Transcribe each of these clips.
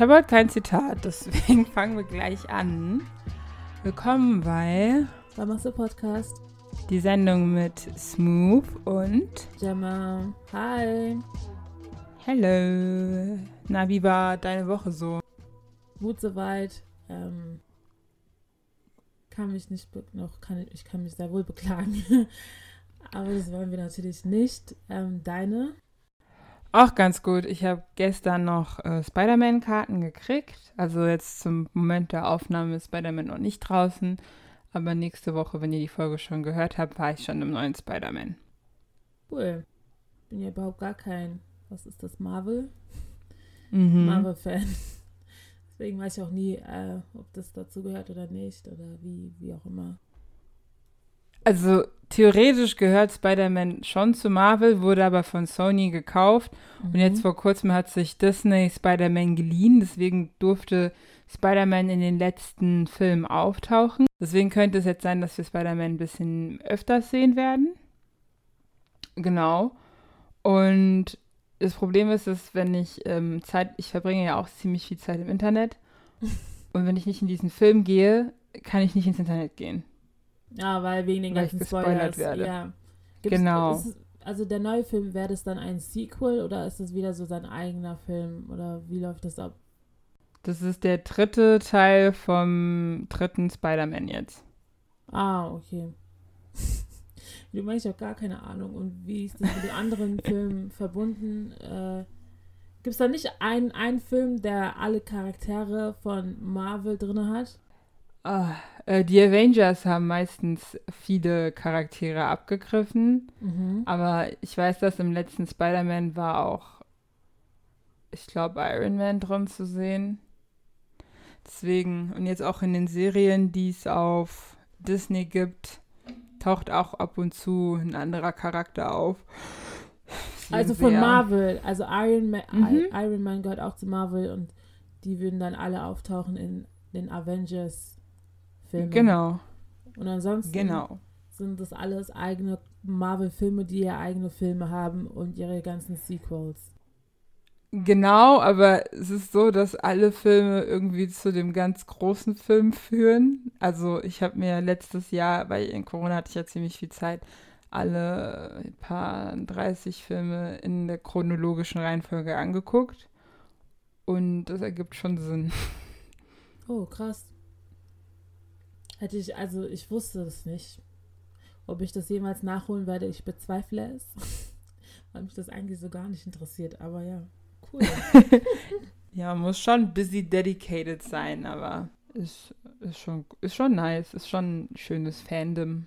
Ich habe heute kein Zitat, deswegen fangen wir gleich an. Willkommen bei du Podcast? Die Sendung mit Smooth und Gemma. Hi. Hello. Na, wie war deine Woche so? Gut soweit. Ähm, kann mich nicht noch kann ich, ich kann mich sehr wohl beklagen. Aber das wollen wir natürlich nicht. Ähm, deine? Auch ganz gut. Ich habe gestern noch äh, Spider-Man-Karten gekriegt. Also jetzt zum Moment der Aufnahme ist Spider-Man noch nicht draußen. Aber nächste Woche, wenn ihr die Folge schon gehört habt, war ich schon im neuen Spider-Man. Cool. Bin ja überhaupt gar kein, was ist das, Marvel? Mhm. Marvel-Fan. Deswegen weiß ich auch nie, äh, ob das dazu gehört oder nicht oder wie, wie auch immer. Also theoretisch gehört Spider-Man schon zu Marvel, wurde aber von Sony gekauft. Mhm. Und jetzt vor kurzem hat sich Disney Spider-Man geliehen. Deswegen durfte Spider-Man in den letzten Filmen auftauchen. Deswegen könnte es jetzt sein, dass wir Spider-Man ein bisschen öfters sehen werden. Genau. Und das Problem ist, dass wenn ich ähm, Zeit, ich verbringe ja auch ziemlich viel Zeit im Internet. Und wenn ich nicht in diesen Film gehe, kann ich nicht ins Internet gehen. Ja, weil wegen den Weil ganzen Spoilers. werde. Ja. Genau. ist es- also der neue Film, wäre das dann ein Sequel oder ist das wieder so sein eigener Film? Oder wie läuft das ab? Das ist der dritte Teil vom dritten Spider-Man jetzt. Ah, okay. Du meinst, ich habe gar keine Ahnung. Und wie ist das mit den anderen Filmen verbunden? Äh, Gibt es da nicht einen, einen Film, der alle Charaktere von Marvel drin hat? Ah, äh, die Avengers haben meistens viele Charaktere abgegriffen, Mhm. aber ich weiß, dass im letzten Spider-Man war auch, ich glaube, Iron Man drin zu sehen. Deswegen, und jetzt auch in den Serien, die es auf Disney gibt, taucht auch ab und zu ein anderer Charakter auf. Also von sehr- Marvel. Also Iron Man, Mhm. Iron Man gehört auch zu Marvel und die würden dann alle auftauchen in den Avengers-Filmen. Genau, Und ansonsten genau. sind das alles eigene Marvel-Filme, die ja eigene Filme haben und ihre ganzen Sequels. Genau, aber es ist so, dass alle Filme irgendwie zu dem ganz großen Film führen. Also ich habe mir letztes Jahr, weil in Corona hatte ich ja ziemlich viel Zeit, alle paar 30 Filme in der chronologischen Reihenfolge angeguckt. Und das ergibt schon Sinn. Oh, krass. Hätte ich, also ich wusste es nicht. Ob ich das jemals nachholen werde, ich bezweifle es. Weil mich das eigentlich so gar nicht interessiert. Aber ja, cool. Ja, muss schon busy dedicated sein, aber ist, ist, schon, ist schon nice, ist schon ein schönes Fandom.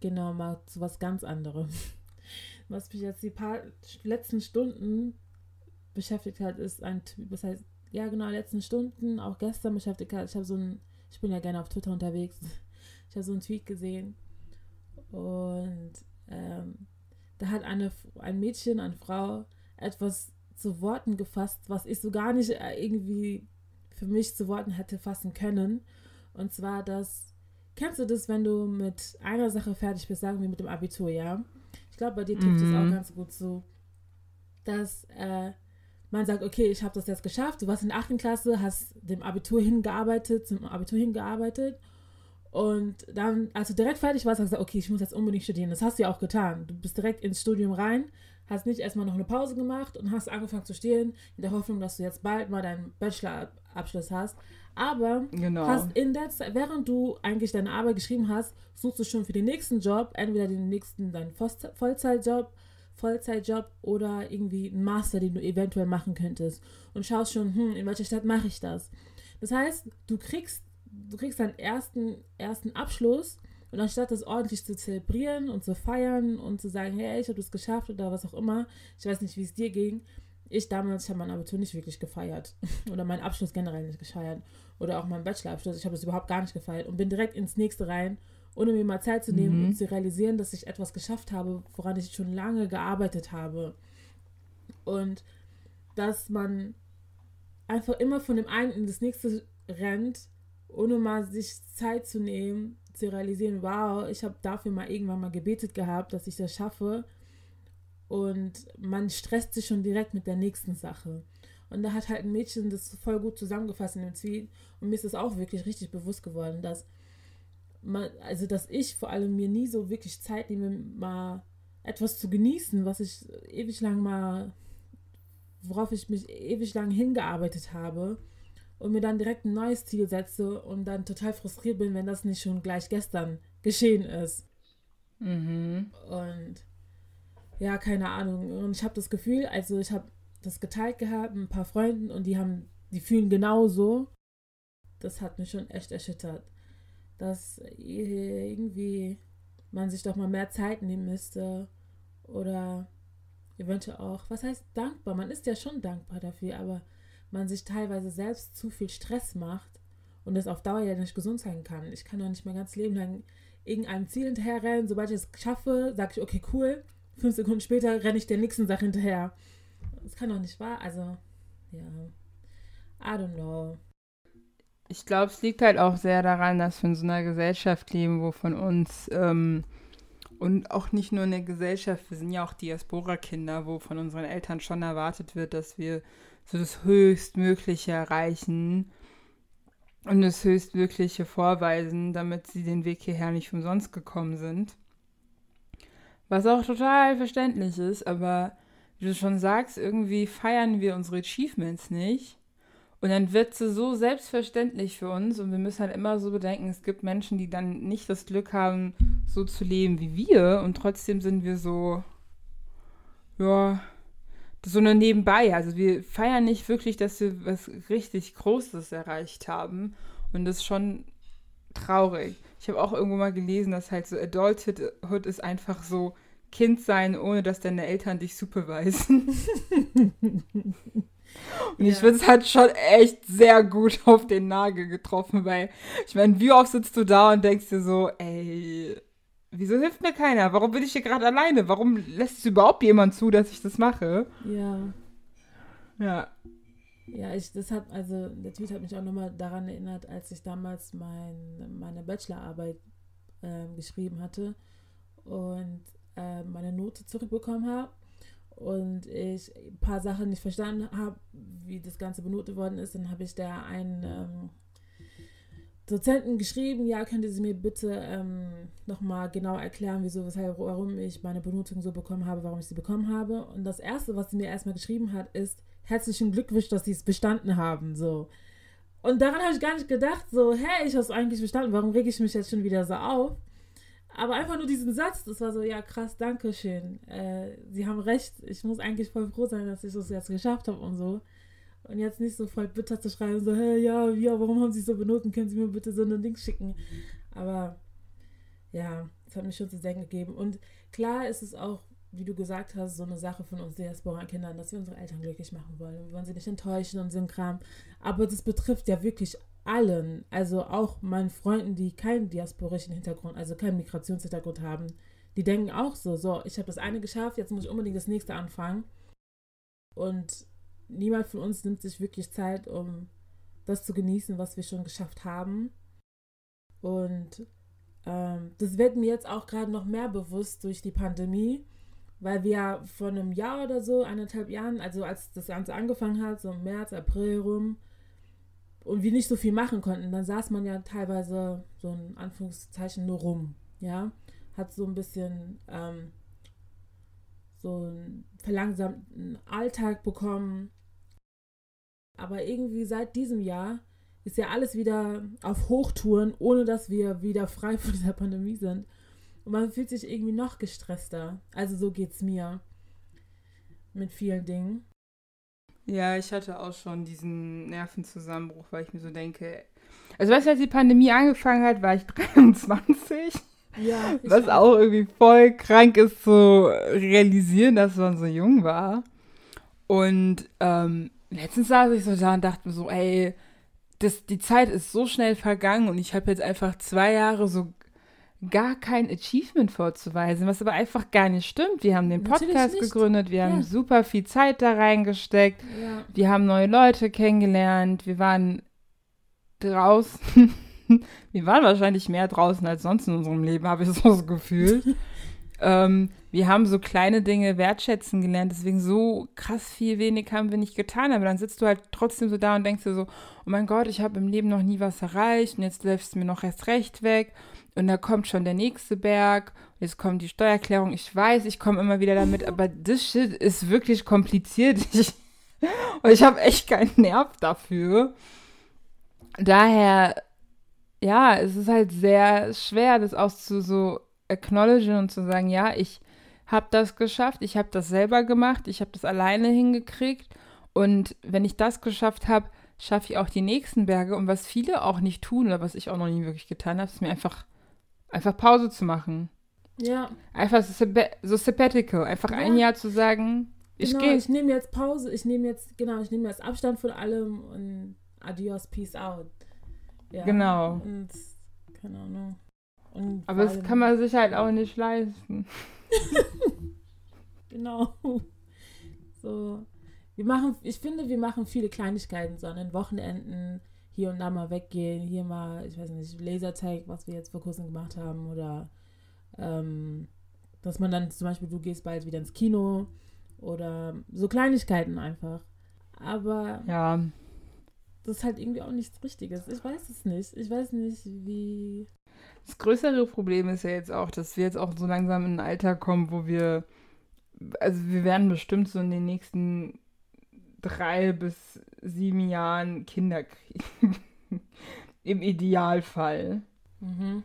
genau, mal zu was ganz anderem. Was mich jetzt die paar letzten Stunden beschäftigt hat, ist ein Typ, das heißt, ja genau, letzten Stunden, auch gestern beschäftigt hat. Ich habe so ein, ich bin ja gerne auf Twitter unterwegs. Ich habe so einen Tweet gesehen und ähm, da hat eine, ein Mädchen, eine Frau etwas zu Worten gefasst, was ich so gar nicht äh, irgendwie für mich zu Worten hätte fassen können. Und zwar das, kennst du das, wenn du mit einer Sache fertig bist, sagen wir mit dem Abitur, ja? Ich glaube, bei dir trifft es Mhm. auch ganz gut zu, dass äh, man sagt, okay, ich habe das jetzt geschafft, du warst in der 8. Klasse, hast dem Abitur hingearbeitet, zum Abitur hingearbeitet und dann, als du direkt fertig warst, hast du gesagt, okay, ich muss jetzt unbedingt studieren. Das hast du ja auch getan. Du bist direkt ins Studium rein, hast nicht erstmal noch eine Pause gemacht und hast angefangen zu studieren, in der Hoffnung, dass du jetzt bald mal deinen Bachelorabschluss hast. Aber Genau. hast in der Zeit, während du eigentlich deine Arbeit geschrieben hast, suchst du schon für den nächsten Job, entweder den nächsten, deinen Vollze- Vollzeitjob, Vollzeitjob oder irgendwie einen Master, den du eventuell machen könntest. Und schaust schon, hm, in welcher Stadt mache ich das? Das heißt, du kriegst, du kriegst deinen ersten, ersten Abschluss und anstatt das ordentlich zu zelebrieren und zu feiern und zu sagen, hey, ich habe das geschafft oder was auch immer, ich weiß nicht, wie es dir ging. Ich damals, habe mein Abitur nicht wirklich gefeiert. oder meinen Abschluss generell nicht gefeiert. Oder auch meinen Bachelorabschluss. Ich habe das überhaupt gar nicht gefeiert und bin direkt ins nächste rein, ohne mir mal Zeit zu nehmen Mhm. und zu realisieren, dass ich etwas geschafft habe, woran ich schon lange gearbeitet habe. Und dass man einfach immer von dem einen in das nächste rennt, ohne mal sich Zeit zu nehmen, zu realisieren, wow, ich habe dafür mal irgendwann mal gebetet gehabt, dass ich das schaffe. Und man stresst sich schon direkt mit der nächsten Sache. Und da hat halt ein Mädchen das voll gut zusammengefasst in dem Tweet. Und mir ist das auch wirklich richtig bewusst geworden, dass man, also dass ich vor allem mir nie so wirklich Zeit nehme, mal etwas zu genießen, was ich ewig lang mal, worauf ich mich ewig lang hingearbeitet habe und mir dann direkt ein neues Ziel setze und dann total frustriert bin, wenn das nicht schon gleich gestern geschehen ist. Mhm. Und ja, keine Ahnung. Und ich habe das Gefühl, also ich habe das geteilt gehabt mit ein paar Freunden und die haben, die fühlen genauso. Das hat mich schon echt erschüttert. Dass irgendwie man sich doch mal mehr Zeit nehmen müsste. Oder eventuell auch, was heißt dankbar? Man ist ja schon dankbar dafür, aber man sich teilweise selbst zu viel Stress macht und es auf Dauer ja nicht gesund sein kann. Ich kann doch nicht mein ganzes Leben lang irgendeinem Ziel hinterherrennen. Sobald ich es schaffe, sage ich, okay, cool. Fünf Sekunden später renne ich der nächsten Sache hinterher. Das kann doch nicht wahr. Also, ja. I don't know. Ich glaube, es liegt halt auch sehr daran, dass wir in so einer Gesellschaft leben, wo von uns ähm, und auch nicht nur in der Gesellschaft, wir sind ja auch Diaspora-Kinder, wo von unseren Eltern schon erwartet wird, dass wir so das Höchstmögliche erreichen und das Höchstmögliche vorweisen, damit sie den Weg hierher nicht umsonst gekommen sind. Was auch total verständlich ist, aber wie du schon sagst, irgendwie feiern wir unsere Achievements nicht. Und dann wird sie so selbstverständlich für uns und wir müssen halt immer so bedenken, es gibt Menschen, die dann nicht das Glück haben, so zu leben wie wir und trotzdem sind wir so, ja, so nur nebenbei. Also wir feiern nicht wirklich, dass wir was richtig Großes erreicht haben und das ist schon traurig. Ich habe auch irgendwo mal gelesen, dass halt so Adulthood ist einfach so Kind sein, ohne dass deine Eltern dich supervisen. Und ja. ich finde, es hat schon echt sehr gut auf den Nagel getroffen, weil ich meine, wie oft sitzt du da und denkst dir so, ey, wieso hilft mir keiner? Warum bin ich hier gerade alleine? Warum lässt es überhaupt jemand zu, dass ich das mache? Ja. Ja. Ja, ich, das hat, also der Tweet hat mich auch nochmal daran erinnert, als ich damals mein, meine Bachelorarbeit äh, geschrieben hatte und äh, meine Note zurückbekommen habe und ich ein paar Sachen nicht verstanden habe, wie das Ganze benotet worden ist, dann habe ich da einen ähm, Dozenten geschrieben, ja, könnte Sie mir bitte ähm, nochmal genau erklären, wieso, weshalb, warum ich meine Benotung so bekommen habe, warum ich sie bekommen habe. Und das Erste, was sie mir erstmal geschrieben hat, ist, herzlichen Glückwunsch, dass Sie es bestanden haben, so. Und daran habe ich gar nicht gedacht, so, hey, ich habe es eigentlich bestanden, warum rege ich mich jetzt schon wieder so auf? Aber einfach nur diesen Satz, das war so, ja krass, danke schön. Äh, Sie haben recht, ich muss eigentlich voll froh sein, dass ich das jetzt geschafft habe und so. Und jetzt nicht so voll bitter zu schreiben, so, hey, ja, ja, warum haben Sie so benoten? Können Sie mir bitte so ein Ding schicken? Aber ja, es hat mich schon zu denken gegeben. Und klar ist es auch, wie du gesagt hast, so eine Sache von uns Diaspora-Kindern, dass wir unsere Eltern glücklich machen wollen. Wir wollen sie nicht enttäuschen und so ein Kram. Aber das betrifft ja wirklich allen, also auch meinen Freunden, die keinen diasporischen Hintergrund, also keinen Migrationshintergrund haben, die denken auch so, so, ich habe das eine geschafft, jetzt muss ich unbedingt das nächste anfangen. Und niemand von uns nimmt sich wirklich Zeit, um das zu genießen, was wir schon geschafft haben. Und ähm, das wird mir jetzt auch gerade noch mehr bewusst durch die Pandemie, weil wir vor einem Jahr oder so, eineinhalb Jahren, also als das Ganze angefangen hat, so im März, April rum, und wir nicht so viel machen konnten, dann saß man ja teilweise so in Anführungszeichen nur rum, ja, hat so ein bisschen ähm, so einen verlangsamten Alltag bekommen. Aber irgendwie seit diesem Jahr ist ja alles wieder auf Hochtouren, ohne dass wir wieder frei von dieser Pandemie sind. Und man fühlt sich irgendwie noch gestresster. Also so geht es mir mit vielen Dingen. Ja, ich hatte auch schon diesen Nervenzusammenbruch, weil ich mir so denke, also weißt du, als die Pandemie angefangen hat, war ich 23. Ja, was auch. irgendwie voll krank ist zu realisieren, dass man so jung war. Und ähm, letztens saß ich so da und dachte mir so, ey, das, die Zeit ist so schnell vergangen und ich habe jetzt einfach zwei Jahre so gar kein Achievement vorzuweisen, was aber einfach gar nicht stimmt. Wir haben den Podcast gegründet, wir ja. haben super viel Zeit da reingesteckt, ja. wir haben neue Leute kennengelernt, wir waren draußen. wir waren wahrscheinlich mehr draußen als sonst in unserem Leben, habe ich so das Gefühl. ähm, wir haben so kleine Dinge wertschätzen gelernt, deswegen so krass viel wenig haben wir nicht getan, aber dann sitzt du halt trotzdem so da und denkst dir so, oh mein Gott, ich habe im Leben noch nie was erreicht und jetzt läufst du mir noch erst recht weg und da kommt schon der nächste Berg, jetzt kommt die Steuererklärung, ich weiß, ich komme immer wieder damit, aber das Shit ist wirklich kompliziert. Ich, und ich habe echt keinen Nerv dafür. Daher, ja, es ist halt sehr schwer, das auch zu so acknowledgen und zu sagen, ja, ich habe das geschafft, ich habe das selber gemacht, ich habe das alleine hingekriegt und wenn ich das geschafft habe, schaffe ich auch die nächsten Berge und was viele auch nicht tun oder was ich auch noch nie wirklich getan habe, ist mir einfach einfach Pause zu machen. Ja. Einfach so, so sabbatical, einfach ja. ein Jahr zu sagen, ich genau, gehe. Ich nehme jetzt Pause, ich nehme jetzt, genau, ich nehme jetzt Abstand von allem und adios, peace out. Ja. Genau. Und, keine Ahnung. Und Aber das kann man sich halt auch nicht leisten. genau. So. Wir machen, ich finde, wir machen viele Kleinigkeiten, so an den Wochenenden hier und da mal weggehen, hier mal, ich weiß nicht, Lasertag, was wir jetzt vor kurzem gemacht haben, oder ähm, dass man dann zum Beispiel, du gehst bald wieder ins Kino oder so Kleinigkeiten einfach. Aber ja. das ist halt irgendwie auch nichts Richtiges. Ich weiß es nicht. Ich weiß nicht, wie. Das größere Problem ist ja jetzt auch, dass wir jetzt auch so langsam in ein Alter kommen, wo wir, also wir werden bestimmt so in den nächsten drei bis sieben Jahren Kinder kriegen. Im Idealfall. Mhm.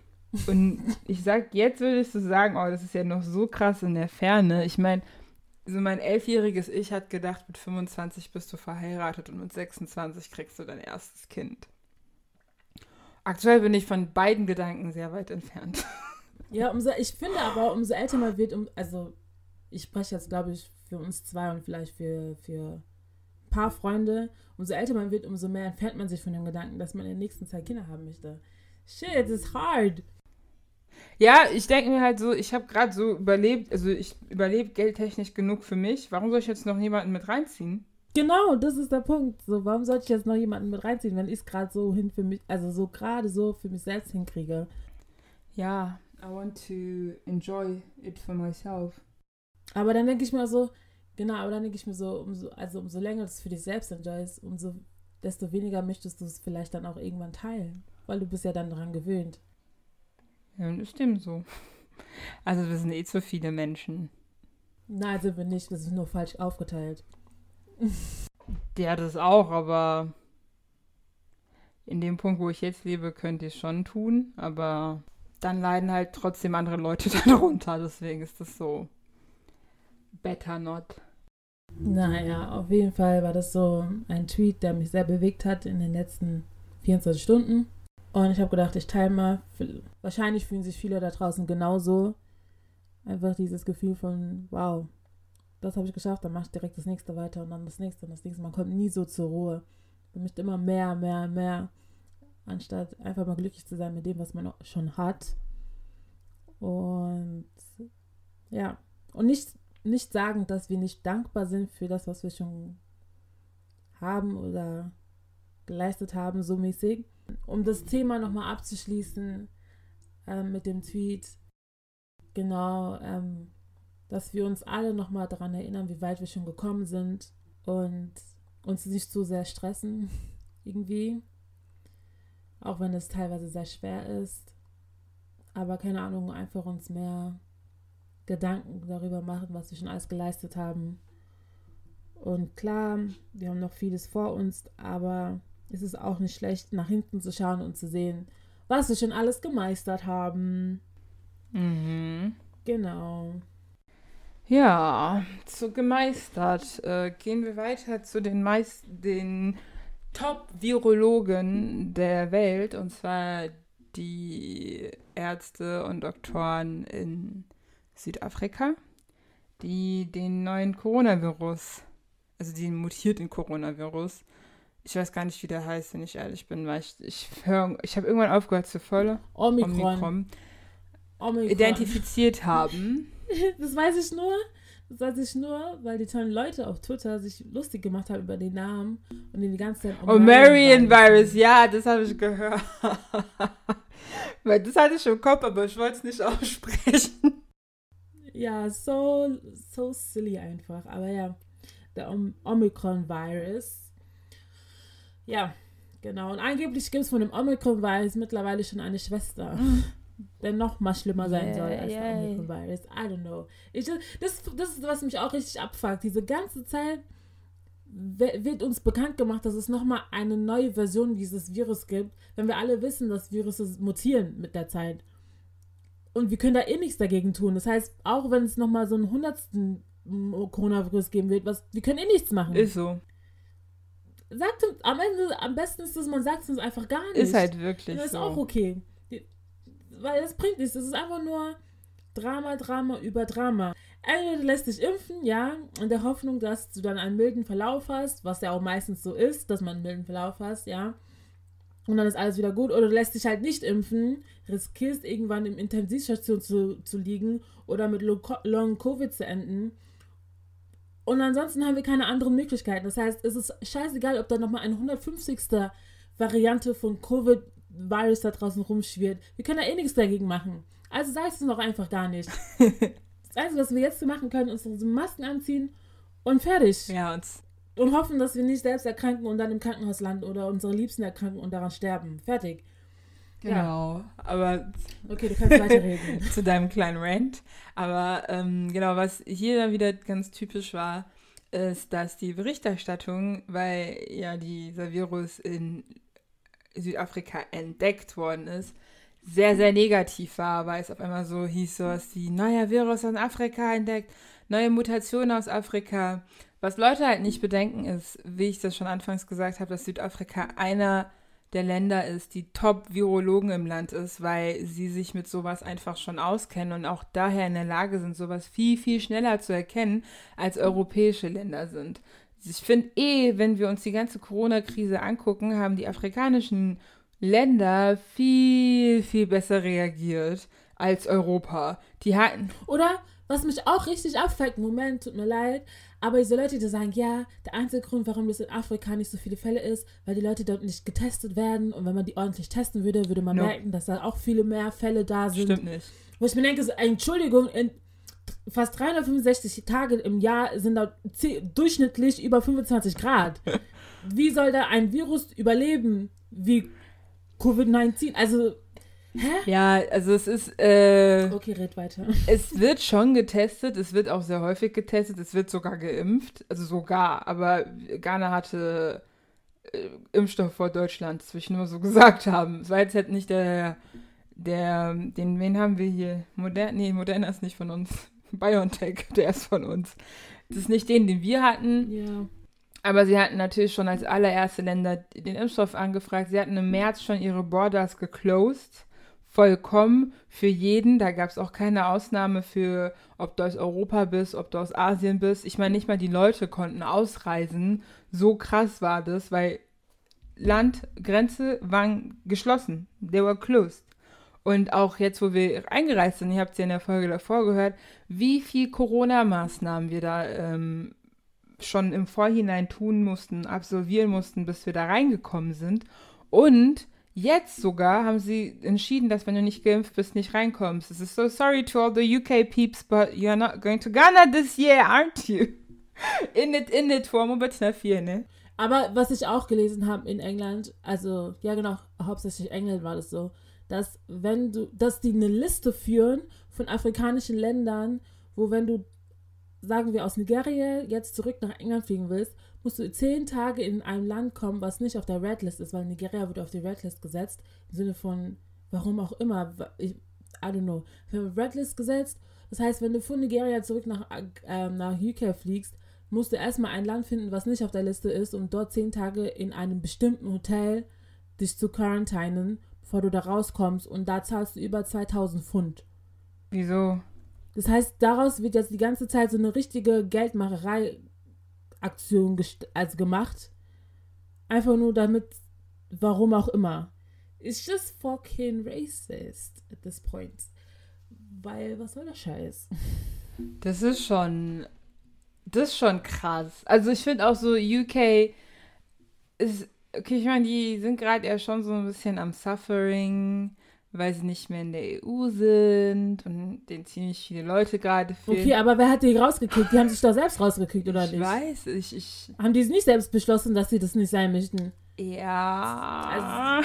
Und ich sag, jetzt würdest du sagen, oh, das ist ja noch so krass in der Ferne. Ich meine, so mein elfjähriges Ich hat gedacht, mit 25 bist du verheiratet und mit 26 kriegst du dein erstes Kind. Aktuell bin ich von beiden Gedanken sehr weit entfernt. Ja, umso, ich finde aber, umso älter man wird, um, also ich spreche jetzt, glaube ich, für uns zwei und vielleicht für, für paar Freunde, umso älter man wird, umso mehr entfernt man sich von dem Gedanken, dass man in der nächsten Zeit Kinder haben möchte. Shit, it's hard. Ja, ich denke mir halt so, ich habe gerade so überlebt, also ich überlebe geldtechnisch genug für mich. Warum soll ich jetzt noch jemanden mit reinziehen? Genau, das ist der Punkt. So, warum sollte ich jetzt noch jemanden mit reinziehen, wenn ich es gerade so hin für mich, also so gerade so für mich selbst hinkriege? Ja, I want to enjoy it for myself. Aber dann denke ich mir so, genau, aber dann denke ich mir so, umso, also umso länger du es für dich selbst enjoyst, umso desto weniger möchtest du es vielleicht dann auch irgendwann teilen, weil du bist ja dann daran gewöhnt. Ja, das stimmt so. Also wir sind eh zu viele Menschen. Nein, sind wir nicht, wir sind nur falsch aufgeteilt. Ja, das auch, aber in dem Punkt, wo ich jetzt lebe, könnte ich es schon tun, aber dann leiden halt trotzdem andere Leute darunter, deswegen ist das so better not. Naja, auf jeden Fall war das so ein Tweet, der mich sehr bewegt hat in den letzten 24 Stunden. Und ich habe gedacht, ich teile mal. Wahrscheinlich fühlen sich viele da draußen genauso. Einfach dieses Gefühl von, wow, das habe ich geschafft, dann mache ich direkt das nächste weiter und dann das nächste und das nächste. Man kommt nie so zur Ruhe. Man möchte immer mehr, mehr, mehr, anstatt einfach mal glücklich zu sein mit dem, was man schon hat. Und ja, und nicht, nicht sagen, dass wir nicht dankbar sind für das, was wir schon haben oder geleistet haben, so mäßig. Um das Thema nochmal abzuschließen ähm, mit dem Tweet, genau, ähm, dass wir uns alle nochmal daran erinnern, wie weit wir schon gekommen sind und uns nicht zu sehr stressen, irgendwie. Auch wenn es teilweise sehr schwer ist. Aber keine Ahnung, einfach uns mehr Gedanken darüber machen, was wir schon alles geleistet haben. Und klar, wir haben noch vieles vor uns, aber es ist auch nicht schlecht, nach hinten zu schauen und zu sehen, was wir schon alles gemeistert haben. Mhm. Genau. Ja, so gemeistert. Äh, gehen wir weiter zu den meist den Top-Virologen der Welt, und zwar die Ärzte und Doktoren in Südafrika, die den neuen Coronavirus, also den mutierten Coronavirus, ich weiß gar nicht, wie der heißt, wenn ich ehrlich bin, weil ich, ich, ich habe irgendwann aufgehört zu folgen. Omikron. Omikron. Omikron. Identifiziert haben. Das weiß ich nur. Das weiß ich nur, weil die tollen Leute auf Twitter sich lustig gemacht haben über den Namen und den die ganze Zeit Omarion Virus, ja, das habe ich gehört. weil das hatte ich im Kopf, aber ich wollte es nicht aussprechen. Ja, so, so silly einfach. Aber ja, der Om Omicron-Virus. Ja, genau. Und angeblich gibt es von dem Omicron-Virus mittlerweile schon eine Schwester. der noch mal schlimmer sein yeah, soll als yeah. der Omicron-Virus. I don't know. Ich, das, das ist, was mich auch richtig abfuckt. Diese ganze Zeit wird uns bekannt gemacht, dass es nochmal eine neue Version dieses Virus gibt, wenn wir alle wissen, dass Virusse mutieren mit der Zeit. Und wir können da eh nichts dagegen tun. Das heißt, auch wenn es nochmal so einen hundertsten Coronavirus geben wird, was, wir können eh nichts machen. Ist so. Sagt am Ende, am besten ist es, man sagt es uns einfach gar nicht. Ist halt wirklich. Das ist so. auch okay. Weil das bringt nichts. Das ist einfach nur Drama, Drama über Drama. Entweder lässt dich impfen, ja, in der Hoffnung, dass du dann einen milden Verlauf hast, was ja auch meistens so ist, dass man einen milden Verlauf hast, ja. Und dann ist alles wieder gut. Oder du lässt dich halt nicht impfen, riskierst irgendwann im Intensivstation zu, zu liegen oder mit Long Covid zu enden. Und ansonsten haben wir keine anderen Möglichkeiten. Das heißt, es ist scheißegal, ob da nochmal eine 150. Variante von Covid-Virus da draußen rumschwirrt. Wir können da eh nichts dagegen machen. Also sag es uns doch einfach gar nicht. Das Einzige, was wir jetzt machen können, ist unsere Masken anziehen und fertig. Ja, und und hoffen, dass wir nicht selbst erkranken und dann im Krankenhaus landen oder unsere Liebsten erkranken und daran sterben. Fertig. Genau, ja. aber. Okay, du kannst weiterreden. zu deinem kleinen Rant. Aber ähm, genau, was hier dann wieder ganz typisch war, ist, dass die Berichterstattung, weil ja dieser Virus in Südafrika entdeckt worden ist, sehr, sehr negativ war, weil es auf einmal so hieß, so was wie neuer Virus aus Afrika entdeckt, neue Mutationen aus Afrika. Was Leute halt nicht bedenken ist, wie ich das schon anfangs gesagt habe, dass Südafrika einer der Länder ist, die Top-Virologen im Land ist, weil sie sich mit sowas einfach schon auskennen und auch daher in der Lage sind, sowas viel, viel schneller zu erkennen, als europäische Länder sind. Ich finde eh, wenn wir uns die ganze Corona-Krise angucken, haben die afrikanischen Länder viel, viel besser reagiert als Europa. Die hatten. Oder was mich auch richtig abfällt, Moment, tut mir leid, aber diese Leute, die sagen, ja, der einzige Grund, warum das in Afrika nicht so viele Fälle ist, weil die Leute dort nicht getestet werden und wenn man die ordentlich testen würde, würde man nope. merken, dass da auch viele mehr Fälle da sind. Stimmt nicht. Wo ich mir denke, so, Entschuldigung, in fast 365 Tage im Jahr sind da durchschnittlich über 25 Grad. Wie soll da ein Virus überleben? Wie Covid-19, also. Hä? Ja, also es ist. Äh, okay, red weiter. Es wird schon getestet, es wird auch sehr häufig getestet, es wird sogar geimpft. Also sogar, aber Ghana hatte äh, Impfstoff vor Deutschland, das will ich nur so gesagt haben. Es war jetzt halt nicht der. Der, den, wen haben wir hier? Modern, nee, Moderna ist nicht von uns. BioNTech, der ist von uns. Das ist nicht den, den wir hatten. Ja. Aber sie hatten natürlich schon als allererste Länder den Impfstoff angefragt. Sie hatten im März schon ihre Borders geclosed. Vollkommen für jeden. Da gab es auch keine Ausnahme für, ob du aus Europa bist, ob du aus Asien bist. Ich meine, nicht mal die Leute konnten ausreisen. So krass war das, weil Land, Grenze waren geschlossen. They were closed. Und auch jetzt, wo wir eingereist sind, ihr habt es ja in der Folge davor gehört, wie viel Corona-Maßnahmen wir da ähm, schon im Vorhinein tun mussten, absolvieren mussten, bis wir da reingekommen sind. Und jetzt sogar haben sie entschieden, dass wenn du nicht geimpft bist, nicht reinkommst. Es ist so sorry to all the UK peeps, but you're not going to Ghana this year, aren't you? in it, in it, but not fear, ne? Aber was ich auch gelesen habe in England, also ja genau, hauptsächlich England war das so, dass wenn du, dass die eine Liste führen von afrikanischen Ländern, wo wenn du sagen wir, aus Nigeria jetzt zurück nach England fliegen willst, musst du zehn Tage in einem Land kommen, was nicht auf der Redlist ist, weil Nigeria wird auf die Redlist gesetzt, im Sinne von, warum auch immer, ich, I don't know, für Redlist gesetzt. Das heißt, wenn du von Nigeria zurück nach, äh, nach UK fliegst, musst du erstmal ein Land finden, was nicht auf der Liste ist, um dort zehn Tage in einem bestimmten Hotel dich zu quarantinen, bevor du da rauskommst und da zahlst du über 2000 Pfund. Wieso? Das heißt, daraus wird jetzt die ganze Zeit so eine richtige Geldmacherei-Aktion also gemacht. Einfach nur damit, warum auch immer. It's just fucking racist at this point. Weil, was soll der Scheiß? Das ist schon. Das ist schon krass. Also, ich finde auch so, UK ist. Okay, ich meine, die sind gerade ja schon so ein bisschen am Suffering weil sie nicht mehr in der EU sind und den ziemlich viele Leute gerade fehlen. Okay, aber wer hat die rausgekriegt? Die haben sich doch selbst rausgekriegt, oder ich nicht? weiß, ich, ich, Haben die es nicht selbst beschlossen, dass sie das nicht sein möchten? ja.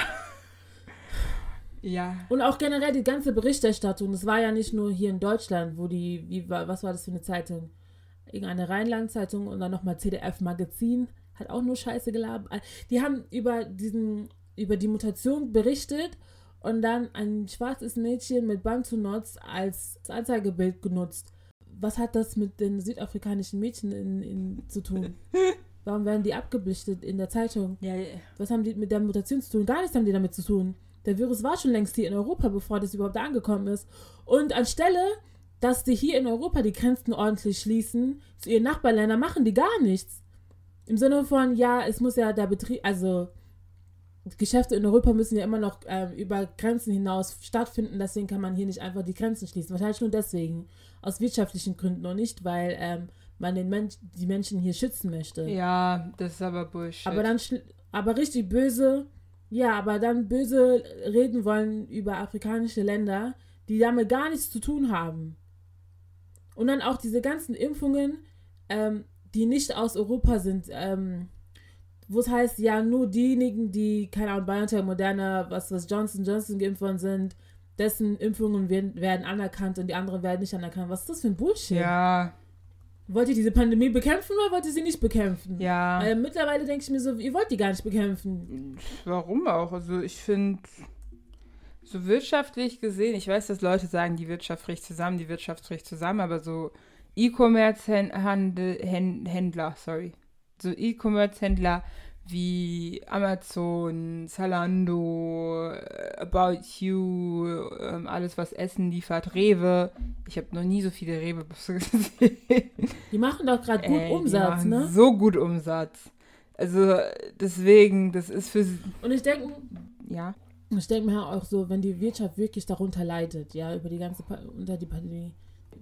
ja. Und auch generell die ganze Berichterstattung, das war ja nicht nur hier in Deutschland, wo die, wie war, was war das für eine Zeitung? Irgendeine Rheinland-Zeitung und dann nochmal CDF Magazin, hat auch nur Scheiße gelabert. Die haben über diesen, über die Mutation berichtet und dann ein schwarzes Mädchen mit Bantu-Nots als Anzeigebild genutzt. Was hat das mit den südafrikanischen Mädchen in, in, zu tun? Warum werden die abgeblichtet in der Zeitung? ja. Was haben die mit der Mutation zu tun? Gar nichts haben die damit zu tun. Der Virus war schon längst hier in Europa, bevor das überhaupt da angekommen ist. Und anstelle, dass die hier in Europa die Grenzen ordentlich schließen, zu ihren Nachbarländern machen die gar nichts. Im Sinne von, ja, es muss ja der Betrieb, also Geschäfte in Europa müssen ja immer noch ähm, über Grenzen hinaus stattfinden, deswegen kann man hier nicht einfach die Grenzen schließen. Wahrscheinlich nur deswegen. Aus wirtschaftlichen Gründen und nicht, weil ähm, man den Mensch, die Menschen hier schützen möchte. Ja, das ist aber Bullshit. Aber dann, aber richtig böse, ja, aber dann böse reden wollen über afrikanische Länder, die damit gar nichts zu tun haben. Und dann auch diese ganzen Impfungen, ähm, die nicht aus Europa sind, ähm, wo es heißt, ja, nur diejenigen, die, keine Ahnung, BioNTech, Moderna, was, was Johnson Johnson geimpft worden sind, dessen Impfungen werden, werden anerkannt und die anderen werden nicht anerkannt. Was ist das für ein Bullshit? ja, Wollt ihr diese Pandemie bekämpfen oder wollt ihr sie nicht bekämpfen? ja. Weil mittlerweile denke ich mir so, ihr wollt die gar nicht bekämpfen. Warum auch? Also ich finde, so wirtschaftlich gesehen, ich weiß, dass Leute sagen, die Wirtschaft bricht zusammen, die Wirtschaft bricht zusammen, aber so E-Commerce-Händler, sorry, so E-Commerce-Händler wie Amazon, Zalando, äh, About You, ähm, alles was Essen liefert, Rewe. Ich habe noch nie so viele Rewe-Busse gesehen. Die machen doch gerade gut Ey, die Umsatz, machen ne? So gut Umsatz. Also deswegen, das ist für sie, Und ich denke, ja. ich denke mir auch so, wenn die Wirtschaft wirklich darunter leidet, ja, über die ganze unter die Pandemie,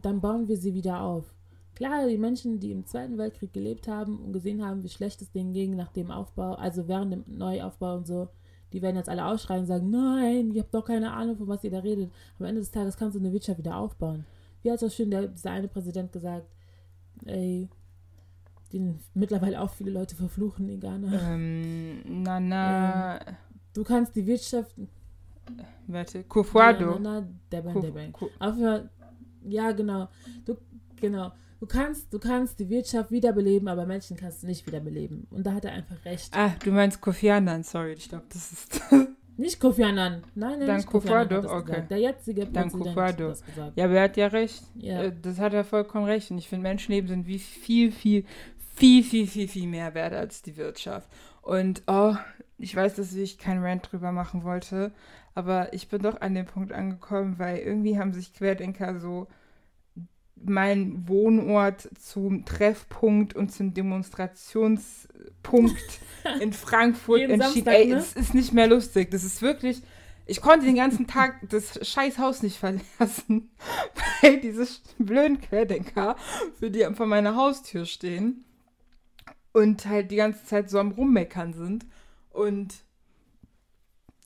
dann bauen wir sie wieder auf. Klar, die Menschen, die im Zweiten Weltkrieg gelebt haben und gesehen haben, wie schlecht es denen ging nach dem Aufbau, also während dem Neuaufbau und so, die werden jetzt alle ausschreien und sagen, nein, ihr habt doch keine Ahnung, von was ihr da redet. Am Ende des Tages kannst du eine Wirtschaft wieder aufbauen. Wie hat so schön der, dieser eine Präsident gesagt, ey, den mittlerweile auch viele Leute verfluchen in Ghana. Ähm, na, na, Du kannst die Wirtschaft. warte, Kufuado. Ja, na, na, Deben, Deben. Auf jeden Fall, ja, genau. Du, genau. Du kannst, du kannst die Wirtschaft wiederbeleben, aber Menschen kannst du nicht wiederbeleben. Und da hat er einfach recht. Ah, du meinst Kofi Annan, sorry, ich glaube, das ist. Nicht Kofi Annan. Nein, nein, Dann nicht Kofi Annan hat das okay. gesagt. Der jetzige Dann Präsident hat das gesagt. ja, aber er hat ja recht. Ja. Äh, Das hat er vollkommen recht. Und ich finde, Menschenleben sind wie viel, viel, viel, viel, viel, viel mehr wert als die Wirtschaft. Und oh, ich weiß, dass ich keinen Rant drüber machen wollte, aber ich bin doch an dem Punkt angekommen, weil irgendwie haben sich Querdenker so meinen Wohnort zum Treffpunkt und zum Demonstrationspunkt in Frankfurt Jeden entschieden. Samstag, Ey, ne? es ist nicht mehr lustig. Das ist wirklich. Ich konnte den ganzen Tag das scheiß Haus nicht verlassen, weil diese blöden Querdenker, für die vor meiner Haustür stehen und halt die ganze Zeit so am Rummeckern sind. Und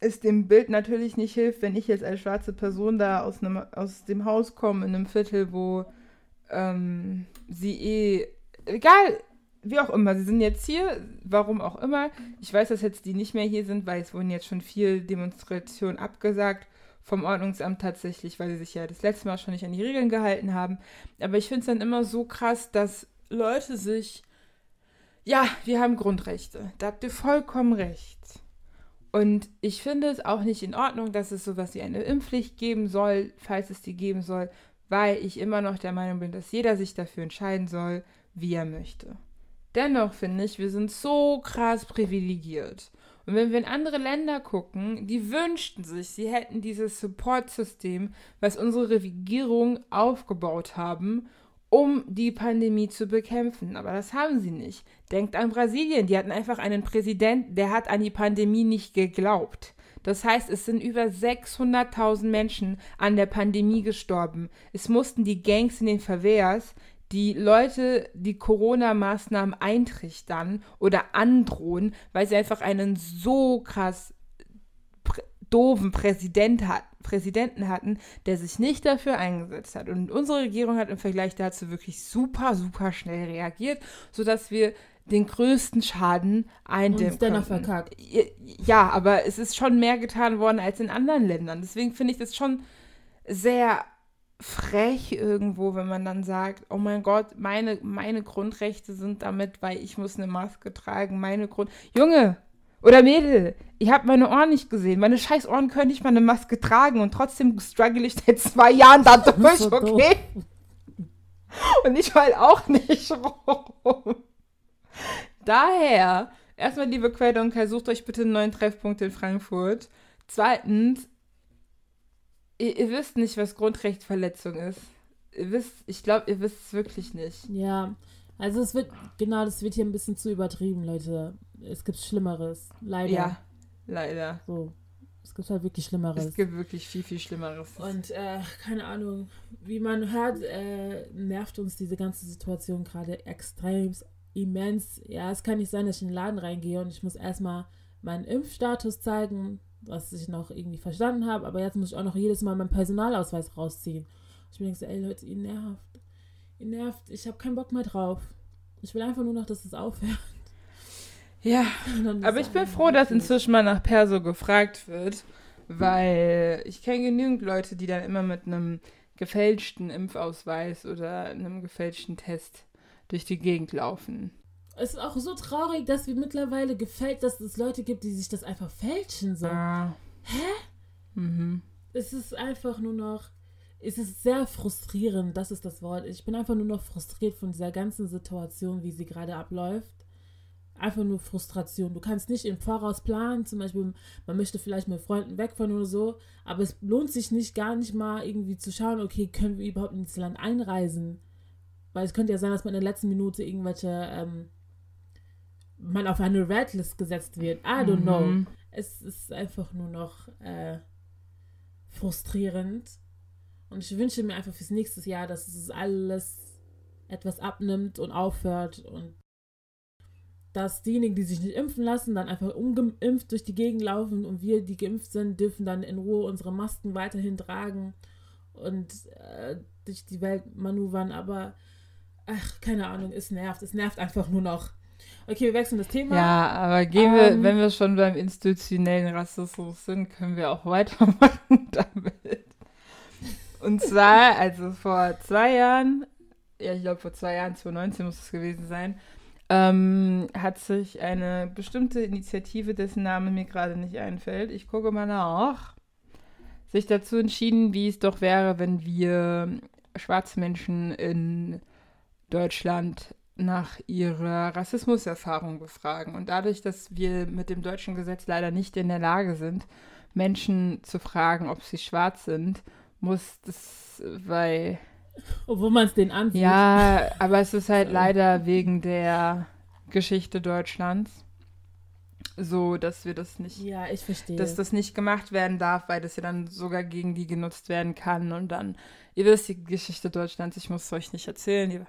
es dem Bild natürlich nicht hilft, wenn ich jetzt als schwarze Person da aus, einem, aus dem Haus komme, in einem Viertel, wo ähm, sie eh, egal, wie auch immer, sie sind jetzt hier, warum auch immer. Ich weiß, dass jetzt die nicht mehr hier sind, weil es wurden jetzt schon viel Demonstrationen abgesagt vom Ordnungsamt tatsächlich, weil sie sich ja das letzte Mal schon nicht an die Regeln gehalten haben. Aber ich finde es dann immer so krass, dass Leute sich, ja, wir haben Grundrechte, da habt ihr vollkommen recht. Und ich finde es auch nicht in Ordnung, dass es sowas wie eine Impfpflicht geben soll, falls es die geben soll, weil ich immer noch der Meinung bin, dass jeder sich dafür entscheiden soll, wie er möchte. Dennoch finde ich, wir sind so krass privilegiert. Und wenn wir in andere Länder gucken, die wünschten sich, sie hätten dieses Support-System, was unsere Regierung aufgebaut haben, um die Pandemie zu bekämpfen. Aber das haben sie nicht. Denkt an Brasilien, die hatten einfach einen Präsidenten, der hat an die Pandemie nicht geglaubt. Das heißt, es sind über 600.000 Menschen an der Pandemie gestorben. Es mussten die Gangs in den Verwehrs die Leute die Corona-Maßnahmen eintrichtern oder androhen, weil sie einfach einen so krass prä- doofen Präsident hat, Präsidenten hatten, der sich nicht dafür eingesetzt hat. Und unsere Regierung hat im Vergleich dazu wirklich super, super schnell reagiert, sodass wir den größten Schaden eindämmen Und dennoch verkackt. Ja, aber es ist schon mehr getan worden als in anderen Ländern. Deswegen finde ich das schon sehr frech irgendwo, wenn man dann sagt, oh mein Gott, meine, meine Grundrechte sind damit, weil ich muss eine Maske tragen, meine Grund... Junge oder Mädel, ich habe meine Ohren nicht gesehen. Meine scheiß Ohren können nicht mal eine Maske tragen und trotzdem struggle ich seit zwei Jahren da durch, so okay? Und ich heul auch nicht rum. Daher, erstmal, liebe Quellunkel, sucht euch bitte einen neuen Treffpunkt in Frankfurt. Zweitens, ihr, ihr wisst nicht, was Grundrechtsverletzung ist. Ihr wisst, ich glaube, ihr wisst es wirklich nicht. Ja, also es wird, genau, das wird hier ein bisschen zu übertrieben, Leute. Es gibt Schlimmeres, leider. Ja, leider. So. Es gibt halt wirklich Schlimmeres. Es gibt wirklich viel, viel Schlimmeres. Und äh, keine Ahnung, wie man hört, äh, nervt uns diese ganze Situation gerade extrem immens. Ja, es kann nicht sein, dass ich in den Laden reingehe und ich muss erstmal meinen Impfstatus zeigen, was ich noch irgendwie verstanden habe, aber jetzt muss ich auch noch jedes Mal meinen Personalausweis rausziehen. Ich bin so, ey Leute, ihr nervt. Ihr nervt, ich habe keinen Bock mehr drauf. Ich will einfach nur noch, dass es aufhört. Ja, aber ich bin froh, dass inzwischen mal nach Perso gefragt wird, weil ich kenne genügend Leute, die dann immer mit einem gefälschten Impfausweis oder einem gefälschten Test durch die Gegend laufen. Es ist auch so traurig, dass wir mittlerweile gefällt, dass es Leute gibt, die sich das einfach fälschen sollen. Ah. Hä? Mhm. Es ist einfach nur noch. Es ist sehr frustrierend, das ist das Wort. Ich bin einfach nur noch frustriert von dieser ganzen Situation, wie sie gerade abläuft. Einfach nur Frustration. Du kannst nicht im Voraus planen, zum Beispiel, man möchte vielleicht mit Freunden wegfahren oder so, aber es lohnt sich nicht, gar nicht mal irgendwie zu schauen, okay, können wir überhaupt ins Land einreisen? Weil es könnte ja sein, dass man in der letzten Minute irgendwelche, ähm, man auf eine Redlist gesetzt wird. I don't mhm. know. Es ist einfach nur noch äh, frustrierend. Und ich wünsche mir einfach fürs nächste Jahr, dass es alles etwas abnimmt und aufhört und dass diejenigen, die sich nicht impfen lassen, dann einfach ungeimpft durch die Gegend laufen und wir, die geimpft sind, dürfen dann in Ruhe unsere Masken weiterhin tragen und äh, durch die Welt manövern. Aber ach, keine Ahnung, es nervt. Es nervt einfach nur noch. Okay, wir wechseln das Thema. Ja, aber gehen wir, ähm, wenn wir schon beim institutionellen Rassismus sind, können wir auch weitermachen damit. Und zwar, also vor zwei Jahren, ja, ich glaube vor zwei Jahren, 2019 muss es gewesen sein, ähm, hat sich eine bestimmte Initiative, dessen Name mir gerade nicht einfällt, ich gucke mal nach, sich dazu entschieden, wie es doch wäre, wenn wir schwarze Menschen in Deutschland nach ihrer Rassismuserfahrung befragen. Und dadurch, dass wir mit dem deutschen Gesetz leider nicht in der Lage sind, Menschen zu fragen, ob sie schwarz sind, muss das, weil. Obwohl man es denen ansieht. Ja, aber es ist halt leider wegen der Geschichte Deutschlands so, dass wir das nicht. Ja, ich verstehe. Dass das nicht gemacht werden darf, weil das ja dann sogar gegen die genutzt werden kann. Und dann, ihr wisst die Geschichte Deutschlands, ich muss es euch nicht erzählen.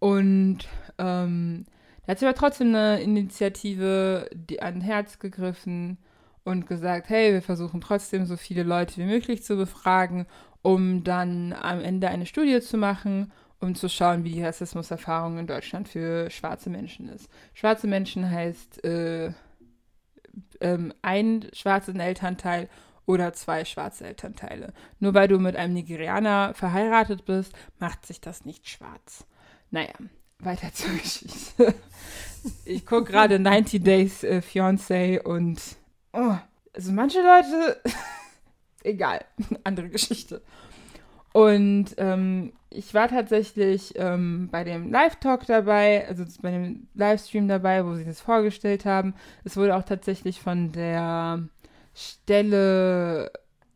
Und ähm, da hat sie aber trotzdem eine Initiative die an Herz gegriffen und gesagt, hey, wir versuchen trotzdem so viele Leute wie möglich zu befragen, um dann am Ende eine Studie zu machen, um zu schauen, wie die Rassismuserfahrung in Deutschland für schwarze Menschen ist. Schwarze Menschen heißt äh, ähm, ein schwarzen Elternteil oder zwei schwarze Elternteile. Nur weil du mit einem Nigerianer verheiratet bist, macht sich das nicht schwarz. Naja, weiter zur Geschichte. Ich gucke gerade 90 Days äh, Fiancé und oh, also manche Leute, egal, andere Geschichte. Und ähm, ich war tatsächlich ähm, bei dem Live-Talk dabei, also bei dem Livestream dabei, wo sie das vorgestellt haben. Es wurde auch tatsächlich von der Stelle,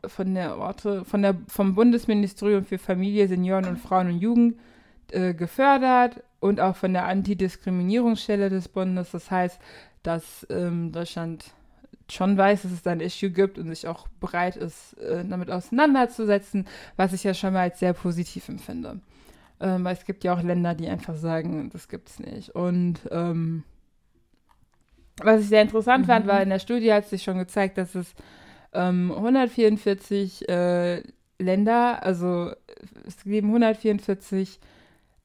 von der Orte, von der, vom Bundesministerium für Familie, Senioren und Frauen und Jugend äh, gefördert und auch von der Antidiskriminierungsstelle des Bundes. Das heißt, dass ähm, Deutschland schon weiß, dass es da ein Issue gibt und sich auch bereit ist, äh, damit auseinanderzusetzen, was ich ja schon mal als sehr positiv empfinde. Ähm, weil es gibt ja auch Länder, die einfach sagen, das gibt es nicht. Und ähm, was ich sehr interessant mhm. fand, war in der Studie hat sich schon gezeigt, dass es ähm, 144 äh, Länder, also es leben 144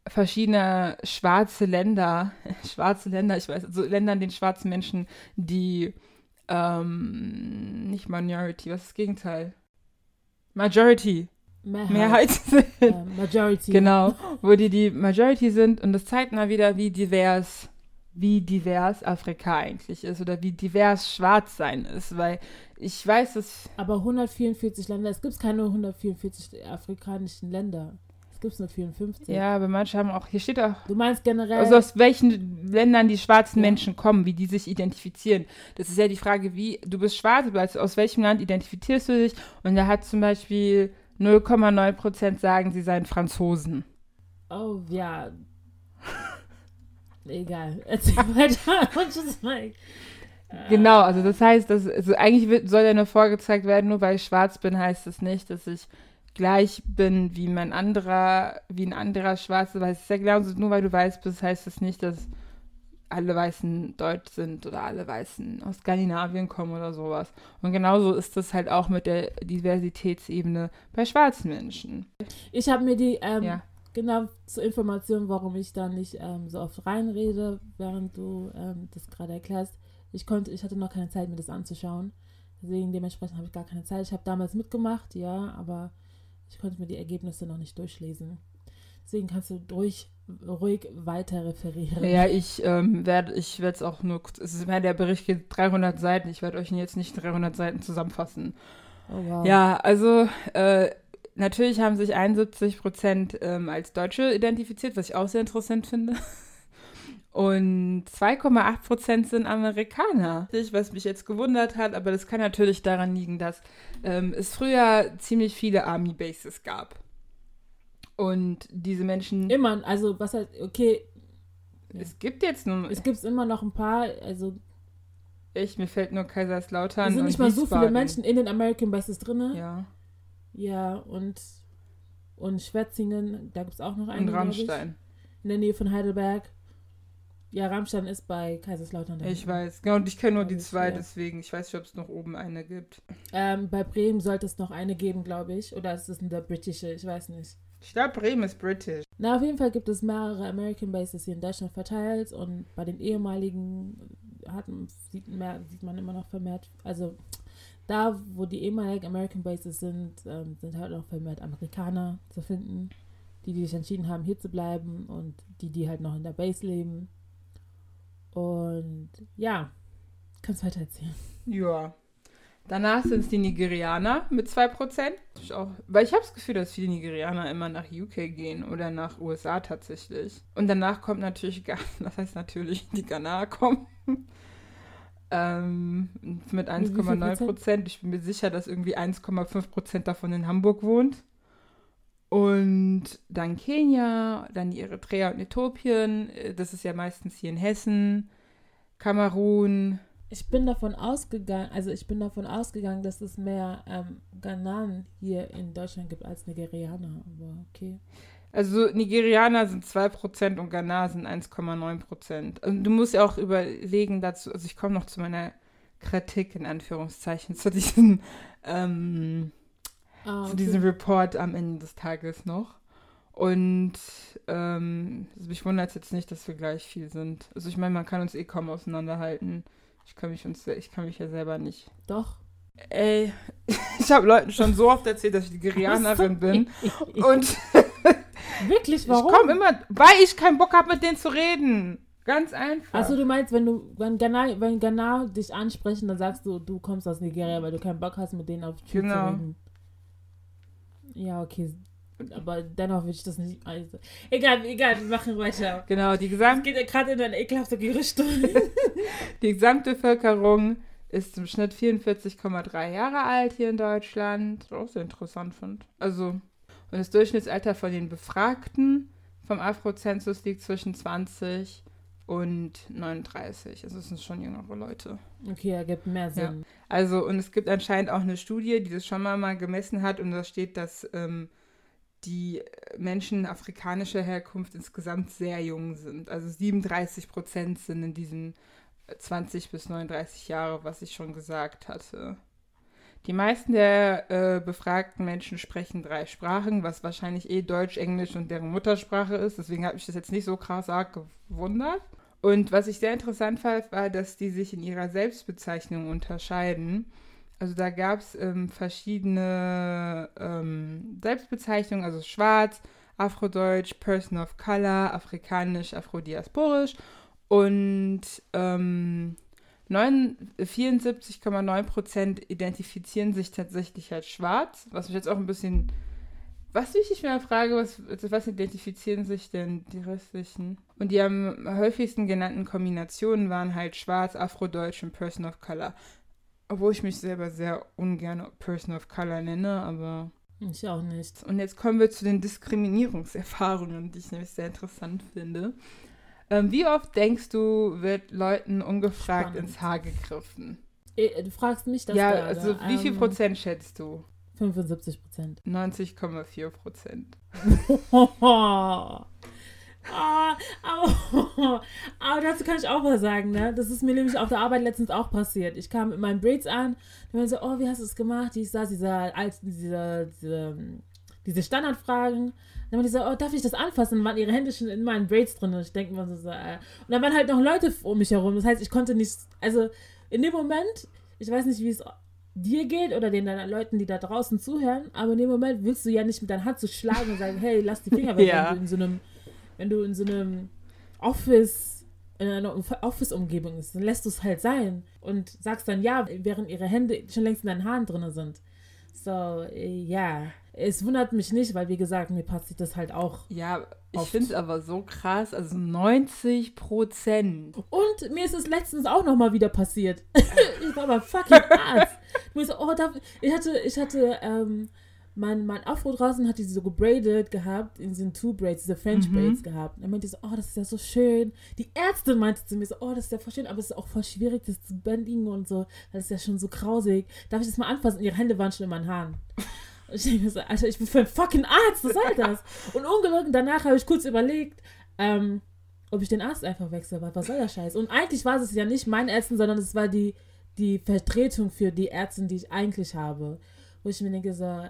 verschiedene schwarze Länder, schwarze Länder, ich weiß, also Länder, in denen schwarze Menschen, die ähm, nicht Minority, was ist das Gegenteil? Majority. Mehrheit. Mehrheit sind. Äh, Majority. Genau, wo die die Majority sind und das zeigt mal wieder, wie divers, wie divers Afrika eigentlich ist oder wie divers Schwarzsein ist, weil ich weiß, dass Aber 144 Länder, es gibt keine 144 afrikanischen Länder. Es gibt nur 54. ja, aber manche haben auch hier steht auch Du meinst generell. also aus welchen Ländern die schwarzen Ja. Menschen kommen, wie die sich identifizieren. Das ist ja die Frage, wie du bist schwarz, aber als- aus welchem Land identifizierst du dich? Und da hat zum Beispiel 0,9 Prozent sagen, sie seien Franzosen. oh, ja. Egal. Erzähl weiter. Like, Genau, also das heißt, dass, also eigentlich wird, soll ja nur vorgezeigt werden, nur weil ich schwarz bin, heißt das nicht, dass ich gleich bin wie mein anderer, wie ein anderer Schwarzer, weil es ist ja genauso, nur weil du weiß bist, heißt das nicht, dass alle Weißen deutsch sind oder alle Weißen aus Skandinavien kommen oder sowas. Und genauso ist das halt auch mit der Diversitätsebene bei schwarzen Menschen. Ich habe mir die, ähm, Ja. genau zur Information, warum ich da nicht ähm, so oft reinrede, während du ähm, das gerade erklärst. Ich konnte, ich hatte noch keine Zeit, mir das anzuschauen. Deswegen dementsprechend habe ich gar keine Zeit. Ich habe damals mitgemacht, ja, aber ich konnte mir die Ergebnisse noch nicht durchlesen. Deswegen kannst du durch, ruhig weiter referieren. Ja, ich ähm, werde, ich werde es auch nur, es ist, der Bericht geht 300 Seiten, ich werde euch jetzt nicht 300 Seiten zusammenfassen. Oh, wow. Ja, also äh, natürlich haben sich 71 Prozent ähm, als Deutsche identifiziert, was ich auch sehr interessant finde. Und 2,8 Prozent sind Amerikaner. Was mich jetzt gewundert hat, aber das kann natürlich daran liegen, dass ähm, es früher ziemlich viele Army Bases gab. Und diese Menschen, Immer, also was heißt, okay, es gibt jetzt nur, es gibt immer noch ein paar, also echt, mir fällt nur Kaiserslautern es sind nicht mal so viele Wiesbaden. Menschen in den American Bases drin. Ja, Ja, und, und Schwetzingen, da gibt es auch noch einen. und ich, Rammstein. In der Nähe von Heidelberg. Ja, Rammstein ist bei Kaiserslautern. Ich weiß, genau, und ich kenne nur die zwei, ja. deswegen, ich weiß nicht, ob es noch oben eine gibt. Ähm, bei Bremen sollte es noch eine geben, glaube ich. Oder ist es eine britische? Ich weiß nicht. Ich glaube, Bremen ist british. Na, auf jeden Fall gibt es mehrere American Bases hier in Deutschland verteilt und bei den ehemaligen hat, sieht, mehr, sieht man immer noch vermehrt, also da, wo die ehemaligen American Bases sind, ähm, sind halt auch vermehrt Amerikaner zu finden, die, die sich entschieden haben, hier zu bleiben und die, die halt noch in der Base leben. Und ja, kannst weiter erzählen. Ja. Danach sind es die Nigerianer mit 2%. Ich auch, weil ich habe das Gefühl, dass viele Nigerianer immer nach UK gehen oder nach USA tatsächlich. Und danach kommt natürlich, Ga- das heißt natürlich, die Ghana kommen. ähm, mit Wie viel 1,9 Prozent. Ich bin mir sicher, dass irgendwie 1,5 Prozent davon in Hamburg wohnt. Und dann Kenia, dann die Eritrea und Äthiopien. Äh, Das ist ja meistens hier in Hessen. Kamerun, Ich bin davon ausgegangen, also ich bin davon ausgegangen, dass es mehr ähm, Ghananen hier in Deutschland gibt als Nigerianer, aber okay. Also Nigerianer sind 2% und Ghana sind 1,9%. Also du musst ja auch überlegen dazu, also ich komme noch zu meiner Kritik in Anführungszeichen, zu diesem, ähm, Ah, zu okay. diesem Report am Ende des Tages noch. Und ähm, also mich wundert es jetzt nicht, dass wir gleich viel sind. Also ich meine, man kann uns eh kaum auseinanderhalten. Ich kann mich, uns, ich kann mich ja selber nicht. Doch. Ey, ich habe Leuten schon so oft erzählt, dass ich Nigerianerin bin. Und Wirklich, warum? Ich komme immer, weil ich keinen Bock habe, mit denen zu reden. Ganz einfach. Achso, du meinst, wenn du, wenn Ghana, wenn Ghana dich ansprechen, dann sagst du, du kommst aus Nigeria, weil du keinen Bock hast, mit denen auf Tür Genau. zu reden. Ja, okay. Aber dennoch würde ich das nicht. Also, egal, egal, wir machen weiter. genau, die, Es Gesam geht ja gerade in eine ekelhafte Richtung. die Gesamtbevölkerung ist im Schnitt 44,3 Jahre alt hier in Deutschland. Was ich auch sehr interessant finde. Also, und das Durchschnittsalter von den Befragten vom Afrozensus liegt zwischen 20 und 39. Also, es sind schon jüngere Leute. Okay, ergibt mehr Sinn. Also, und es gibt anscheinend auch eine Studie, die das schon mal, mal gemessen hat, und da steht, dass ähm, die Menschen afrikanischer Herkunft insgesamt sehr jung sind. Also 37 Prozent sind in diesen 20 bis 39 Jahre, was ich schon gesagt hatte. Die meisten der äh, befragten Menschen sprechen drei Sprachen, was wahrscheinlich eh Deutsch, Englisch und deren Muttersprache ist. Deswegen hat mich das jetzt nicht so krass arg gewundert. Und was ich sehr interessant fand, war, dass die sich in ihrer Selbstbezeichnung unterscheiden. Also da gab es ähm, verschiedene ähm, Selbstbezeichnungen, also schwarz, afrodeutsch, person of color, afrikanisch, afrodiasporisch und ähm, 74,9% identifizieren sich tatsächlich als schwarz, was mich jetzt auch ein bisschen. Was ich mir frage, was, also was identifizieren sich denn die restlichen? Und die am häufigsten genannten Kombinationen waren halt schwarz, afrodeutsch und Person of Color. Obwohl ich mich selber sehr ungern Person of Color nenne, aber. Ich auch nicht. Und jetzt kommen wir zu den Diskriminierungserfahrungen, die ich nämlich sehr interessant finde. Ähm, wie oft denkst du, wird Leuten ungefragt Spannend. ins Haar gegriffen? Äh, du fragst mich das Ja, gerade. also wie viel ähm, Prozent schätzt du? 75 Prozent. 90,4 Prozent. Ah, aber, aber, dazu kann ich auch was sagen, ne? Das ist mir nämlich auf der Arbeit letztens auch passiert. Ich kam mit meinen Braids an, und so, oh, wie hast du es gemacht? Ist da, dieser, dieser, diese, diese Standardfragen. Dann haben die so, oh, darf ich das anfassen? Dann waren ihre Hände schon in meinen Braids drin. Und ich denke mir so, äh. Und dann waren halt noch Leute um mich herum. Das heißt, ich konnte nicht, also in dem Moment, ich weiß nicht, wie es dir geht oder den deinen Leuten, die da draußen zuhören, aber in dem Moment willst du ja nicht mit deiner Hand zu so schlagen und sagen, hey, lass die Finger weg, ja. wenn du in so einem, wenn du in so einem Office, in einer Office-Umgebung bist, dann lässt du es halt sein und sagst dann ja, während ihre Hände schon längst in deinen Haaren drin sind. So, äh, ja. Es wundert mich nicht, weil wie gesagt, mir passiert das halt auch. Ja, ich finde es aber so krass, also 90 Prozent. Und mir ist es letztens auch nochmal wieder passiert. ich war aber fucking Arzt. Ich, so, oh, da, ich hatte, ich hatte, ähm, mein, mein Afro draußen hat die so gebraided gehabt, in diesen Two Braids, diese French mhm. Braids gehabt. Und er meinte so, oh, das ist ja so schön. Die Ärztin meinte zu mir so, oh, das ist ja voll schön, aber es ist auch voll schwierig, das zu bändigen und so. Das ist ja schon so grausig. Darf ich das mal anfassen? Und ihre Hände waren schon in meinen Haaren. Und ich denke so, Alter, ich bin für ein fucking Arzt, was soll das? Und ungelogen, danach habe ich kurz überlegt, ähm, ob ich den Arzt einfach wechsle, weil was soll der Scheiß? Und eigentlich war es ja nicht mein Ärztin, sondern es war die, die Vertretung für die Ärztin, die ich eigentlich habe. Wo ich mir denke so,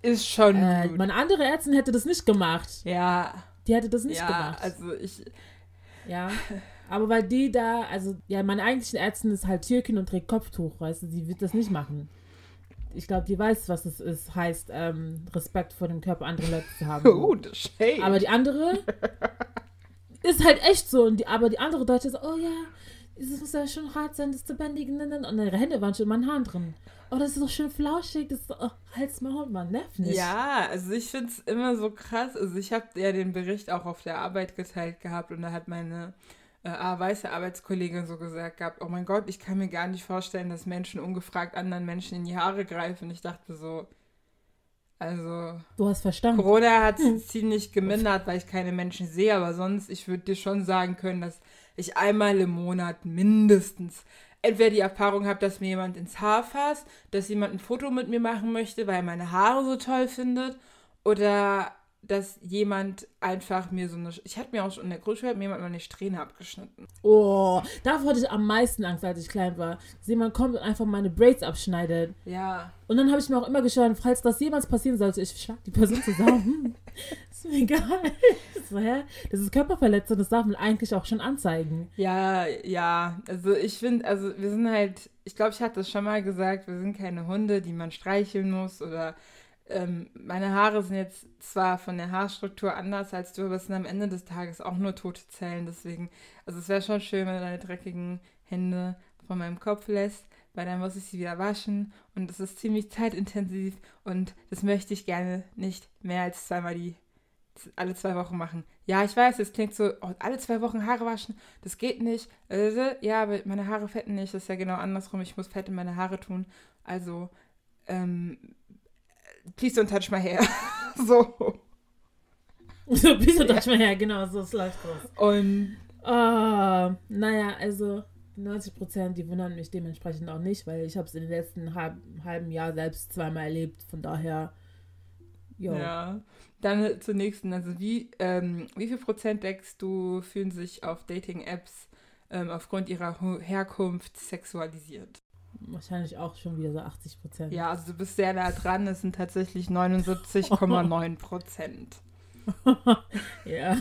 ist schon äh, Meine andere Ärztin hätte das nicht gemacht. Ja. Die hätte das nicht ja, gemacht. also ich... Ja. Aber weil die da, also, ja, meine eigentliche Ärztin ist halt Türkin und trägt Kopftuch, weißt du, sie wird das nicht machen ich glaube, die weiß, was es ist, heißt, ähm, Respekt vor dem Körper anderer Leute zu haben. Das shade. Aber die andere ist halt echt so. Und die, aber die andere Deutsche so, oh ja, es muss ja schon hart sein, das zu bändigen. Und ihre Hände waren schon in meinen Haaren drin. Oh, das ist so schön flauschig. Das ist so, oh, halt's mal und man nervt nicht. Ja, also ich finde es immer so krass. Also ich habe ja den Bericht auch auf der Arbeit geteilt gehabt und da hat meine äh, weiße Arbeitskollegin so gesagt gehabt, oh mein Gott, ich kann mir gar nicht vorstellen, dass Menschen ungefragt anderen Menschen in die Haare greifen. Ich dachte so, also. Du hast verstanden. Corona hat es hm. ziemlich gemindert, weil ich keine Menschen sehe, aber sonst, ich würde dir schon sagen können, dass ich einmal im Monat mindestens entweder die Erfahrung habe, dass mir jemand ins Haar fasst, dass jemand ein Foto mit mir machen möchte, weil er meine Haare so toll findet, oder dass jemand einfach mir so eine. Ich hatte mir auch schon in der Grundschule mir jemand meine Strähne abgeschnitten. Oh, davor hatte ich am meisten Angst, als ich klein war. Dass jemand kommt und einfach meine Braids abschneidet. Ja. Und dann habe ich mir auch immer geschaut, falls das jemals passieren sollte, ich schlag die Person zusammen. ist mir egal. so, hä? Das ist Körperverletzung, das darf man eigentlich auch schon anzeigen. Ja, ja. Also ich finde, also wir sind halt, ich glaube, ich hatte das schon mal gesagt, wir sind keine Hunde, die man streicheln muss oder ähm, meine Haare sind jetzt zwar von der Haarstruktur anders als du, aber es sind am Ende des Tages auch nur tote Zellen. Deswegen, also es wäre schon schön, wenn du deine dreckigen Hände von meinem Kopf lässt, weil dann muss ich sie wieder waschen und es ist ziemlich zeitintensiv und das möchte ich gerne nicht mehr als zweimal die alle zwei Wochen machen. Ja, ich weiß, es klingt so, oh, alle zwei Wochen Haare waschen, das geht nicht. Ja, aber meine Haare fetten nicht, das ist ja genau andersrum. Ich muss Fett in meine Haare tun. Also, ähm, please don't touch my hair. so. So, please don't touch my hair, genau, so es läuft los. Und. Uh, naja, also 90 Prozent, die wundern mich dementsprechend auch nicht, weil ich habe es in den letzten halb, halben Jahr selbst zweimal erlebt. Von daher, jo. Ja. Dann zur nächsten. Also wie, ähm, wie viel Prozent denkst du fühlen sich auf Dating-Apps ähm, aufgrund ihrer Herkunft sexualisiert? Wahrscheinlich auch schon wieder so 80 Prozent. Ja, also du bist sehr nah dran. Es sind tatsächlich 79,9 Prozent. ja,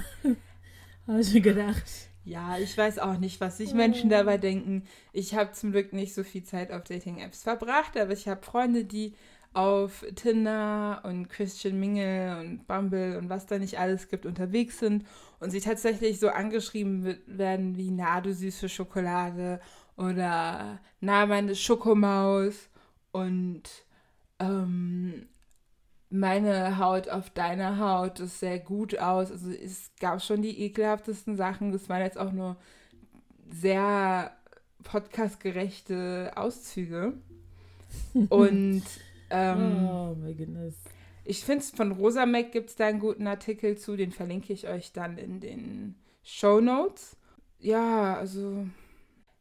habe ich mir gedacht. Ja, ich weiß auch nicht, was sich Menschen dabei denken. Ich habe zum Glück nicht so viel Zeit auf Dating-Apps verbracht, aber ich habe Freunde, die auf Tinder und Christian Mingle und Bumble und was da nicht alles gibt unterwegs sind und sie tatsächlich so angeschrieben werden wie na du süße Schokolade oder na meine Schokomaus und ähm, meine Haut auf deiner Haut ist sehr gut aus. Also es gab schon die ekelhaftesten Sachen. Das waren jetzt auch nur sehr podcastgerechte Auszüge. Und ähm, oh my goodness. Ich finde es von Rosa Mac gibt es da einen guten Artikel zu, den verlinke ich euch dann in den Show Notes. Ja, also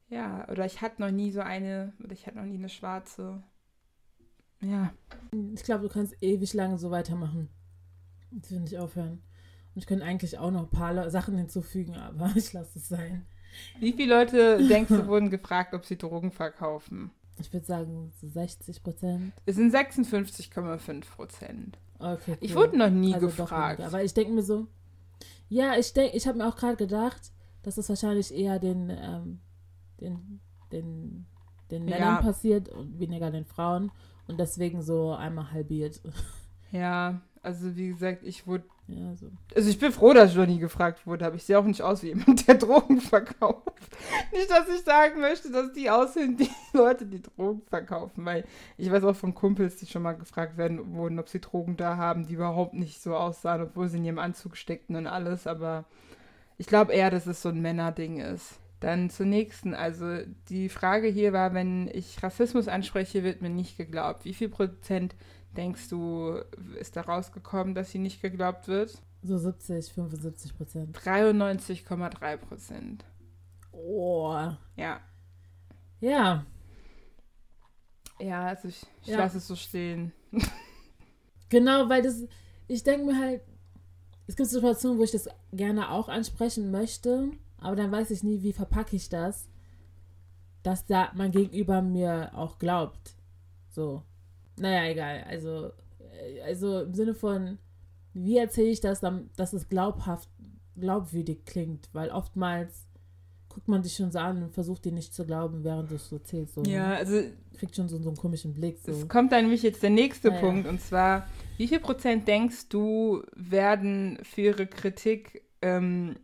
ja, oder ich hatte noch nie so eine, oder ich hatte noch nie eine schwarze. Ja. Ich glaube, du kannst ewig lange so weitermachen. Ich will nicht aufhören. Und ich könnte eigentlich auch noch ein paar Sachen hinzufügen, aber ich lasse es sein. Wie viele Leute, denkst du, wurden gefragt, ob sie Drogen verkaufen? Ich würde sagen, so 60 Prozent. Es sind 56,5 Prozent. Okay. Cool. Ich wurde noch nie also gefragt. Aber ich denke mir so, ja, ich denke, ich habe mir auch gerade gedacht, dass es wahrscheinlich eher den, ähm, den, den, den Männern ja. passiert und weniger den Frauen und deswegen so einmal halbiert. Ja, also wie gesagt, ich wurde. Ja, so. Also ich bin froh, dass ich noch nie gefragt wurde, aber ich sehe auch nicht aus wie jemand, der Drogen verkauft. Nicht, dass ich sagen möchte, dass die aussehen wie Leute, die Drogen verkaufen, weil ich weiß auch von Kumpels, die schon mal gefragt werden wurden, ob sie Drogen da haben, die überhaupt nicht so aussahen, obwohl sie in ihrem Anzug steckten und alles, aber ich glaube eher, dass es so ein Männerding ist. Dann zur nächsten. Also die Frage hier war, wenn ich Rassismus anspreche, wird mir nicht geglaubt. Wie viel Prozent denkst du, ist da rausgekommen, dass sie nicht geglaubt wird? So 70, 75 Prozent. 93,3 Prozent. Oh. Ja. Ja. Ja, also ich, ich ja. lasse es so stehen. genau, weil das, ich denke mir halt, es gibt Situationen, wo ich das gerne auch ansprechen möchte aber dann weiß ich nie, wie verpacke ich das, dass da mein Gegenüber mir auch glaubt. So. Naja, egal. Also, äh, also im Sinne von, wie erzähle ich das, dass es glaubhaft, glaubwürdig klingt? Weil oftmals guckt man dich schon so an und versucht dir nicht zu glauben, während du es so erzählst. So, ja, also. Kriegt schon so, so einen komischen Blick. So. Es kommt dann nämlich jetzt der nächste naja. Punkt und zwar, wie viel Prozent denkst du, werden für ihre Kritik ähm,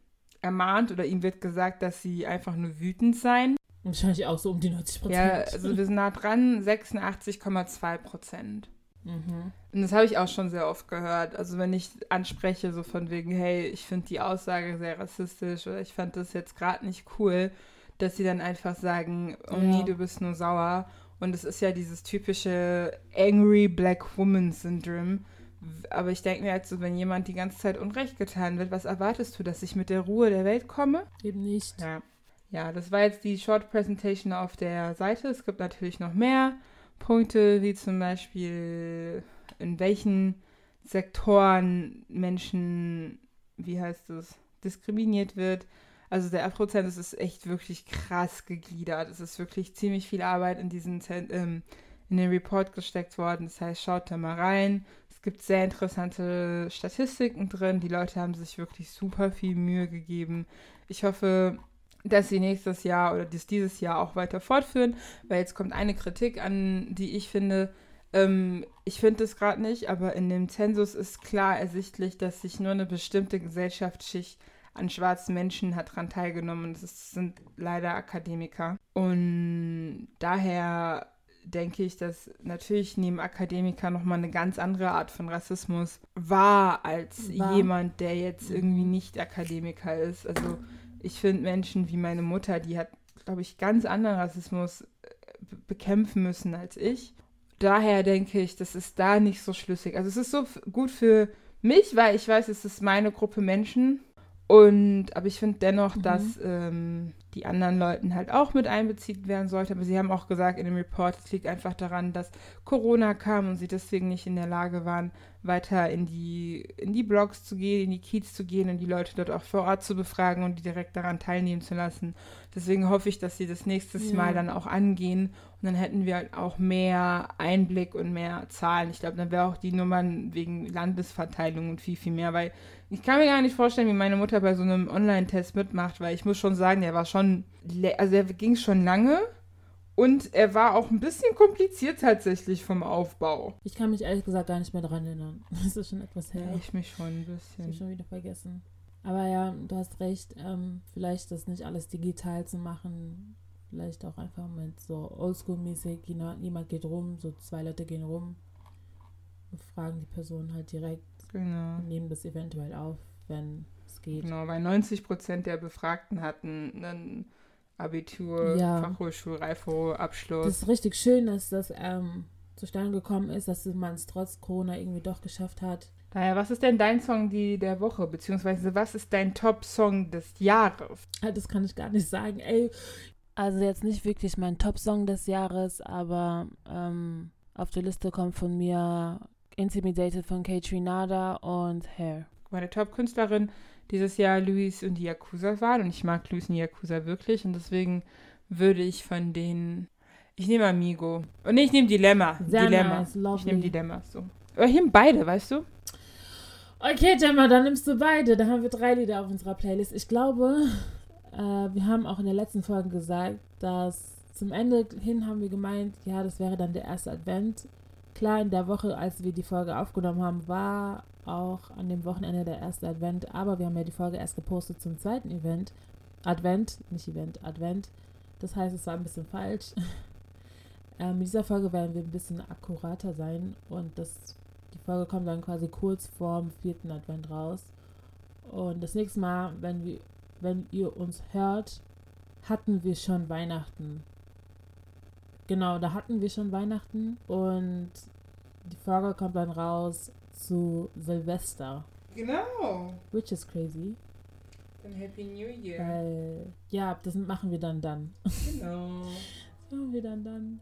ermahnt oder ihm wird gesagt, dass sie einfach nur wütend seien. Wahrscheinlich auch so um die 90 Prozent. Ja, also wir sind nah dran, 86,2 Prozent. Mhm. Und das habe ich auch schon sehr oft gehört. Also wenn ich anspreche, so von wegen, hey, ich finde die Aussage sehr rassistisch oder ich fand das jetzt gerade nicht cool, dass sie dann einfach sagen, oh ja. nee, du bist nur sauer. Und es ist ja dieses typische Angry Black Woman Syndrome, aber ich denke mir halt so, wenn jemand die ganze Zeit Unrecht getan wird, was erwartest du, dass ich mit der Ruhe der Welt komme? Eben nicht. Ja. Ja, das war jetzt die Short Presentation auf der Seite. Es gibt natürlich noch mehr Punkte, wie zum Beispiel in welchen Sektoren Menschen, wie heißt es, diskriminiert wird. Also der Prozent ist echt wirklich krass gegliedert. Es ist wirklich ziemlich viel Arbeit in diesen ähm, in den Report gesteckt worden. Das heißt, schaut da mal rein. Es gibt sehr interessante Statistiken drin. Die Leute haben sich wirklich super viel Mühe gegeben. Ich hoffe, dass sie nächstes Jahr oder dies dieses Jahr auch weiter fortführen, weil jetzt kommt eine Kritik an, die ich finde, ähm, ich finde es gerade nicht, aber in dem Zensus ist klar ersichtlich, dass sich nur eine bestimmte Gesellschaftsschicht an schwarzen Menschen hat daran teilgenommen. Das sind leider Akademiker. Und daher denke ich, dass natürlich neben Akademiker nochmal eine ganz andere Art von Rassismus war als war. jemand, der jetzt irgendwie nicht Akademiker ist. Also ich finde Menschen wie meine Mutter, die hat, glaube ich, ganz anderen Rassismus äh, bekämpfen müssen als ich. Daher denke ich, das ist da nicht so schlüssig. Also es ist so gut für mich, weil ich weiß, es ist meine Gruppe Menschen Und, aber ich finde dennoch, Mhm. dass ähm, die anderen Leuten halt auch mit einbeziehen werden sollte. Aber sie haben auch gesagt in dem Report, es liegt einfach daran, dass Corona kam und sie deswegen nicht in der Lage waren, weiter in die, in die Blogs zu gehen, in die Kiez zu gehen und die Leute dort auch vor Ort zu befragen und die direkt daran teilnehmen zu lassen. Deswegen hoffe ich, dass sie das nächstes Ja. Mal dann auch angehen und dann hätten wir halt auch mehr Einblick und mehr Zahlen. Ich glaube, dann wäre auch die Nummern wegen Landesverteilung und viel, viel mehr, weil ich kann mir gar nicht vorstellen, wie meine Mutter bei so einem Online-Test mitmacht, weil ich muss schon sagen, der war schon, also der ging schon lange und er war auch ein bisschen kompliziert tatsächlich vom Aufbau. Ich kann mich ehrlich gesagt gar nicht mehr daran erinnern. Das ist schon etwas her. Ja, ich mich schon ein Das habe ich bisschen. schon wieder vergessen. Aber ja, du hast recht. Ähm, vielleicht das nicht alles digital zu machen. Vielleicht auch einfach mit so Oldschool-mäßig. Jemand geht rum, so zwei Leute gehen rum und fragen die Person halt direkt Genau. und nehmen das eventuell auf, wenn es geht. Genau, weil 90 Prozent der Befragten hatten einen Abitur, Ja. Fachhochschul, Reifo-Abschluss. Das ist richtig schön, dass das ähm, zustande gekommen ist, dass man es trotz Corona irgendwie doch geschafft hat. Daher, was ist denn dein Song die, der Woche? Beziehungsweise, was ist dein Top-Song des Jahres? Ah, Das kann ich gar nicht sagen. Ey, also jetzt nicht wirklich mein Top-Song des Jahres, aber ähm, auf der Liste kommt von mir Intimidated von Kate Trinada und Hair. Meine Top-Künstlerin dieses Jahr Luis und die Yakuza waren. Und ich mag Luis und die Yakuza wirklich. Und deswegen würde ich von denen. Ich nehme Amigo. Und nee, ich nehme Dilemma. Sehr Dilemma. nice, ich nehme. Dilemma. So. Aber ich nehme beide, weißt du? Okay, Gemma, dann nimmst du beide. Da haben wir drei Lieder auf unserer Playlist. Ich glaube, äh, wir haben auch in der letzten Folge gesagt, dass zum Ende hin haben wir gemeint, ja, das wäre dann der erste Advent. Klar, in der Woche, als wir die Folge aufgenommen haben, war auch an dem Wochenende der erste Advent, aber wir haben ja die Folge erst gepostet zum zweiten Event. Advent, nicht Event, Advent. Das heißt, es war ein bisschen falsch. ähm, mit dieser Folge werden wir ein bisschen akkurater sein und das die Folge kommt dann quasi kurz vorm vierten Advent raus. Und das nächste Mal, wenn, wir, wenn ihr uns hört, hatten wir schon Weihnachten. Genau, da hatten wir schon Weihnachten. Und die Folge kommt dann raus zu Silvester. Genau. Which is crazy. Dann Happy New Year. Weil, ja, das machen wir dann dann. Genau. Das machen wir dann dann.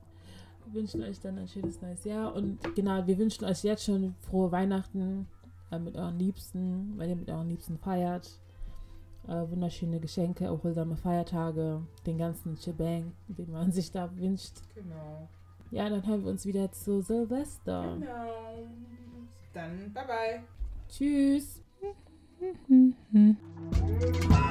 Wir wünschen euch dann ein schönes neues Jahr. Und genau, wir wünschen euch jetzt schon frohe Weihnachten äh, mit euren Liebsten, weil ihr mit euren Liebsten feiert. Äh, wunderschöne Geschenke, erholsame Feiertage, den ganzen Shebang, den man sich da wünscht. Genau. Ja, dann hören wir uns wieder zu Silvester. Genau. Dann bye bye. Tschüss.